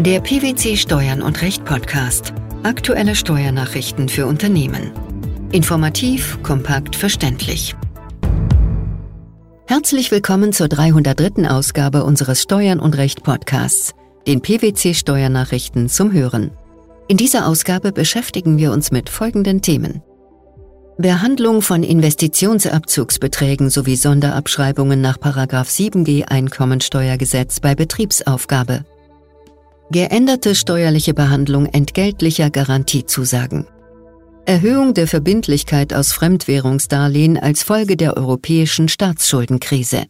Der PwC Steuern und Recht Podcast. Aktuelle Steuernachrichten für Unternehmen. Informativ, kompakt, verständlich. Herzlich willkommen zur 303. Ausgabe unseres Steuern und Recht Podcasts, den PwC Steuernachrichten zum Hören. In dieser Ausgabe beschäftigen wir uns mit folgenden Themen. Behandlung von Investitionsabzugsbeträgen sowie Sonderabschreibungen nach 7g Einkommensteuergesetz bei Betriebsaufgabe. Geänderte steuerliche Behandlung entgeltlicher Garantiezusagen. Erhöhung der Verbindlichkeit aus Fremdwährungsdarlehen als Folge der europäischen Staatsschuldenkrise.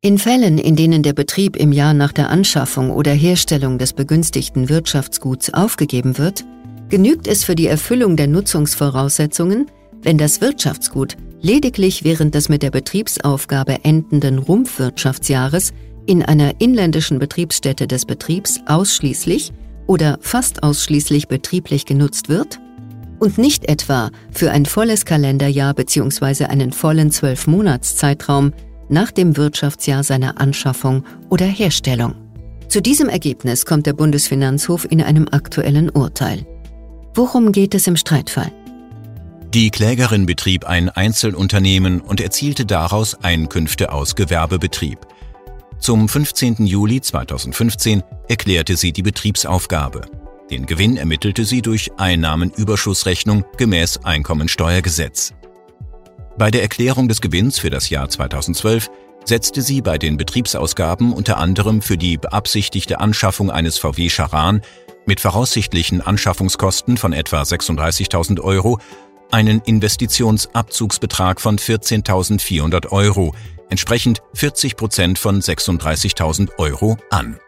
In Fällen, in denen der Betrieb im Jahr nach der Anschaffung oder Herstellung des begünstigten Wirtschaftsguts aufgegeben wird, genügt es für die Erfüllung der Nutzungsvoraussetzungen, wenn das Wirtschaftsgut lediglich während des mit der Betriebsaufgabe endenden Rumpfwirtschaftsjahres in einer inländischen Betriebsstätte des Betriebs ausschließlich oder fast ausschließlich betrieblich genutzt wird und nicht etwa für ein volles Kalenderjahr bzw. einen vollen Zwölfmonatszeitraum nach dem Wirtschaftsjahr seiner Anschaffung oder Herstellung. Zu diesem Ergebnis kommt der Bundesfinanzhof in einem aktuellen Urteil. Worum geht es im Streitfall? Die Klägerin betrieb ein Einzelunternehmen und erzielte daraus Einkünfte aus Gewerbebetrieb. Zum 15. Juli 2015 erklärte sie die Betriebsaufgabe. Den Gewinn ermittelte sie durch Einnahmenüberschussrechnung gemäß Einkommensteuergesetz. Bei der Erklärung des Gewinns für das Jahr 2012 setzte sie bei den Betriebsausgaben unter anderem für die beabsichtigte Anschaffung eines VW Charan mit voraussichtlichen Anschaffungskosten von etwa 36.000 Euro einen Investitionsabzugsbetrag von 14.400 Euro, entsprechend 40 Prozent von 36.000 Euro an.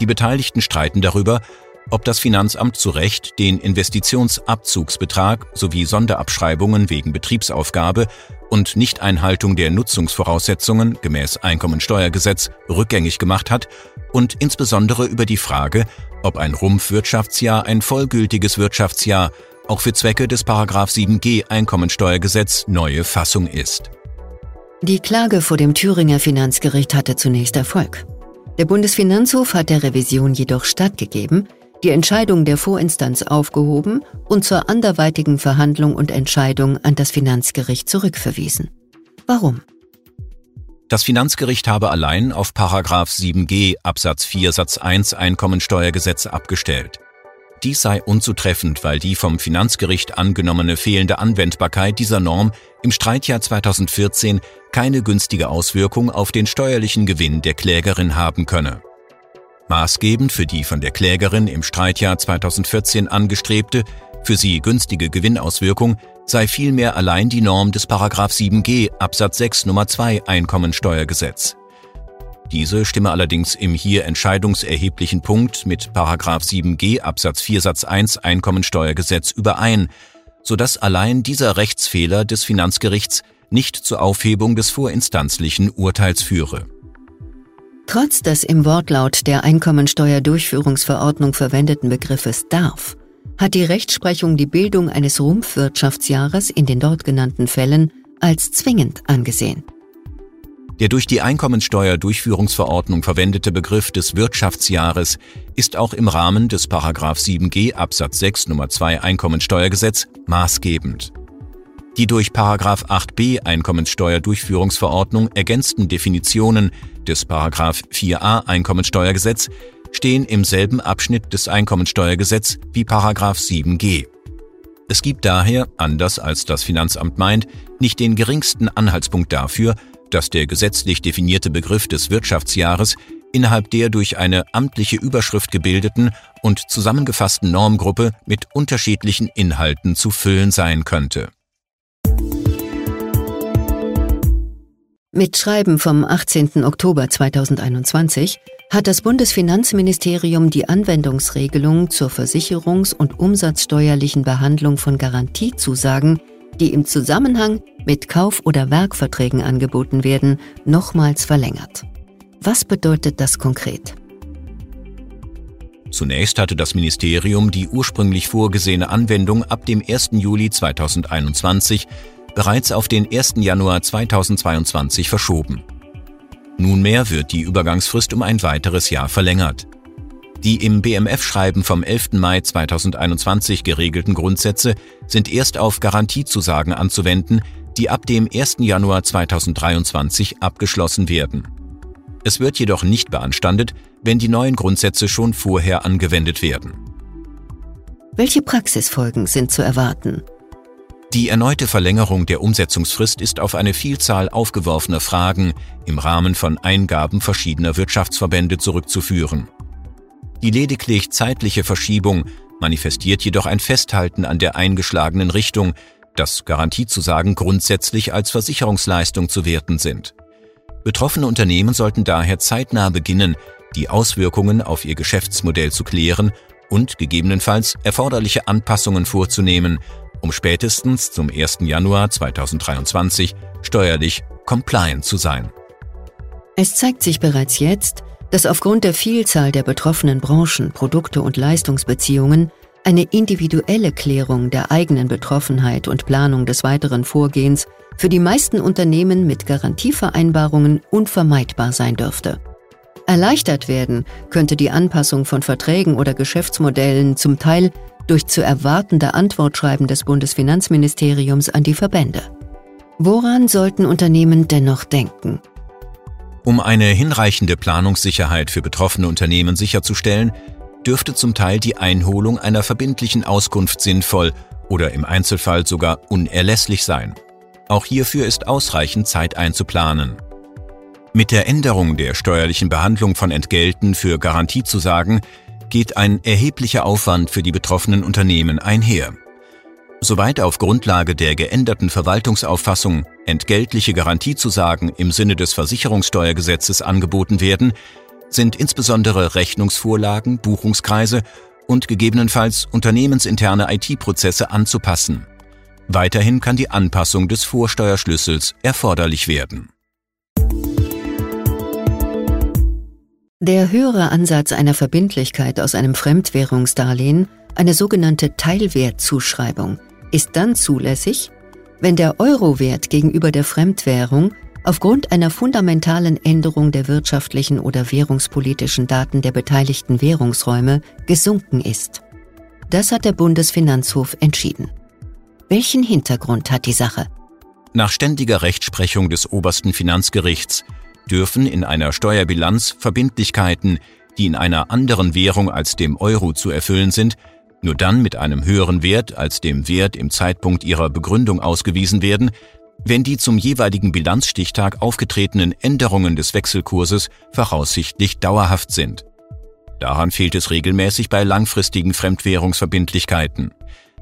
Die Beteiligten streiten darüber, ob das Finanzamt zu Recht den Investitionsabzugsbetrag sowie Sonderabschreibungen wegen Betriebsaufgabe und Nichteinhaltung der Nutzungsvoraussetzungen gemäß Einkommensteuergesetz rückgängig gemacht hat und insbesondere über die Frage, ob ein Rumpfwirtschaftsjahr ein vollgültiges Wirtschaftsjahr auch für Zwecke des 7g Einkommensteuergesetz neue Fassung ist. Die Klage vor dem Thüringer Finanzgericht hatte zunächst Erfolg. Der Bundesfinanzhof hat der Revision jedoch stattgegeben, die Entscheidung der Vorinstanz aufgehoben und zur anderweitigen Verhandlung und Entscheidung an das Finanzgericht zurückverwiesen. Warum? Das Finanzgericht habe allein auf 7g Absatz 4 Satz 1 Einkommensteuergesetz abgestellt. Dies sei unzutreffend, weil die vom Finanzgericht angenommene fehlende Anwendbarkeit dieser Norm im Streitjahr 2014 keine günstige Auswirkung auf den steuerlichen Gewinn der Klägerin haben könne. Maßgebend für die von der Klägerin im Streitjahr 2014 angestrebte, für sie günstige Gewinnauswirkung sei vielmehr allein die Norm des 7g Absatz 6 Nummer 2 Einkommensteuergesetz. Diese stimme allerdings im hier entscheidungserheblichen Punkt mit 7g Absatz 4 Satz 1 Einkommensteuergesetz überein, so dass allein dieser Rechtsfehler des Finanzgerichts nicht zur Aufhebung des vorinstanzlichen Urteils führe. Trotz des im Wortlaut der Einkommensteuerdurchführungsverordnung verwendeten Begriffes darf, hat die Rechtsprechung die Bildung eines Rumpfwirtschaftsjahres in den dort genannten Fällen als zwingend angesehen. Der durch die Einkommensteuerdurchführungsverordnung verwendete Begriff des Wirtschaftsjahres ist auch im Rahmen des 7g Absatz 6 Nummer 2 Einkommensteuergesetz maßgebend. Die durch 8b Einkommensteuerdurchführungsverordnung ergänzten Definitionen des 4a Einkommensteuergesetz stehen im selben Abschnitt des Einkommensteuergesetz wie 7g. Es gibt daher, anders als das Finanzamt meint, nicht den geringsten Anhaltspunkt dafür, dass der gesetzlich definierte Begriff des Wirtschaftsjahres innerhalb der durch eine amtliche Überschrift gebildeten und zusammengefassten Normgruppe mit unterschiedlichen Inhalten zu füllen sein könnte. Mit Schreiben vom 18. Oktober 2021 hat das Bundesfinanzministerium die Anwendungsregelung zur versicherungs- und umsatzsteuerlichen Behandlung von Garantiezusagen die im Zusammenhang mit Kauf- oder Werkverträgen angeboten werden, nochmals verlängert. Was bedeutet das konkret? Zunächst hatte das Ministerium die ursprünglich vorgesehene Anwendung ab dem 1. Juli 2021 bereits auf den 1. Januar 2022 verschoben. Nunmehr wird die Übergangsfrist um ein weiteres Jahr verlängert. Die im BMF-Schreiben vom 11. Mai 2021 geregelten Grundsätze sind erst auf Garantiezusagen anzuwenden, die ab dem 1. Januar 2023 abgeschlossen werden. Es wird jedoch nicht beanstandet, wenn die neuen Grundsätze schon vorher angewendet werden. Welche Praxisfolgen sind zu erwarten? Die erneute Verlängerung der Umsetzungsfrist ist auf eine Vielzahl aufgeworfener Fragen im Rahmen von Eingaben verschiedener Wirtschaftsverbände zurückzuführen. Die lediglich zeitliche Verschiebung manifestiert jedoch ein Festhalten an der eingeschlagenen Richtung, dass Garantiezusagen grundsätzlich als Versicherungsleistung zu werten sind. Betroffene Unternehmen sollten daher zeitnah beginnen, die Auswirkungen auf ihr Geschäftsmodell zu klären und gegebenenfalls erforderliche Anpassungen vorzunehmen, um spätestens zum 1. Januar 2023 steuerlich compliant zu sein. Es zeigt sich bereits jetzt, dass aufgrund der Vielzahl der betroffenen Branchen, Produkte und Leistungsbeziehungen eine individuelle Klärung der eigenen Betroffenheit und Planung des weiteren Vorgehens für die meisten Unternehmen mit Garantievereinbarungen unvermeidbar sein dürfte. Erleichtert werden könnte die Anpassung von Verträgen oder Geschäftsmodellen zum Teil durch zu erwartende Antwortschreiben des Bundesfinanzministeriums an die Verbände. Woran sollten Unternehmen dennoch denken? Um eine hinreichende Planungssicherheit für betroffene Unternehmen sicherzustellen, dürfte zum Teil die Einholung einer verbindlichen Auskunft sinnvoll oder im Einzelfall sogar unerlässlich sein. Auch hierfür ist ausreichend Zeit einzuplanen. Mit der Änderung der steuerlichen Behandlung von Entgelten für Garantiezusagen geht ein erheblicher Aufwand für die betroffenen Unternehmen einher. Soweit auf Grundlage der geänderten Verwaltungsauffassung entgeltliche Garantiezusagen im Sinne des Versicherungssteuergesetzes angeboten werden, sind insbesondere Rechnungsvorlagen, Buchungskreise und gegebenenfalls unternehmensinterne IT-Prozesse anzupassen. Weiterhin kann die Anpassung des Vorsteuerschlüssels erforderlich werden. Der höhere Ansatz einer Verbindlichkeit aus einem Fremdwährungsdarlehen, eine sogenannte Teilwertzuschreibung, ist dann zulässig, wenn der Eurowert gegenüber der Fremdwährung aufgrund einer fundamentalen Änderung der wirtschaftlichen oder währungspolitischen Daten der beteiligten Währungsräume gesunken ist. Das hat der Bundesfinanzhof entschieden. Welchen Hintergrund hat die Sache? Nach ständiger Rechtsprechung des obersten Finanzgerichts dürfen in einer Steuerbilanz Verbindlichkeiten, die in einer anderen Währung als dem Euro zu erfüllen sind, nur dann mit einem höheren Wert als dem Wert im Zeitpunkt ihrer Begründung ausgewiesen werden, wenn die zum jeweiligen Bilanzstichtag aufgetretenen Änderungen des Wechselkurses voraussichtlich dauerhaft sind. Daran fehlt es regelmäßig bei langfristigen Fremdwährungsverbindlichkeiten.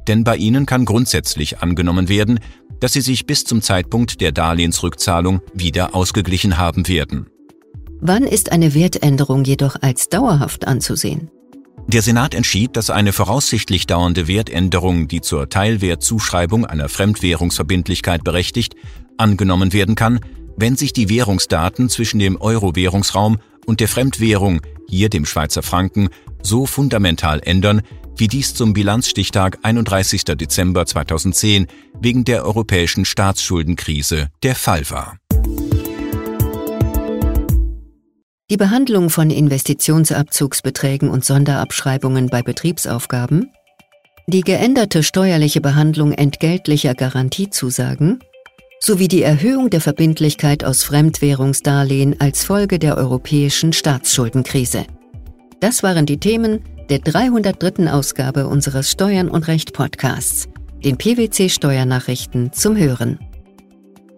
Denn bei ihnen kann grundsätzlich angenommen werden, dass sie sich bis zum Zeitpunkt der Darlehensrückzahlung wieder ausgeglichen haben werden. Wann ist eine Wertänderung jedoch als dauerhaft anzusehen? Der Senat entschied, dass eine voraussichtlich dauernde Wertänderung, die zur Teilwertzuschreibung einer Fremdwährungsverbindlichkeit berechtigt, angenommen werden kann, wenn sich die Währungsdaten zwischen dem Euro-Währungsraum und der Fremdwährung, hier dem Schweizer Franken, so fundamental ändern, wie dies zum Bilanzstichtag 31. Dezember 2010 wegen der europäischen Staatsschuldenkrise der Fall war. Die Behandlung von Investitionsabzugsbeträgen und Sonderabschreibungen bei Betriebsaufgaben, die geänderte steuerliche Behandlung entgeltlicher Garantiezusagen sowie die Erhöhung der Verbindlichkeit aus Fremdwährungsdarlehen als Folge der europäischen Staatsschuldenkrise. Das waren die Themen der 303. Ausgabe unseres Steuern und Recht Podcasts, den PwC Steuernachrichten zum Hören.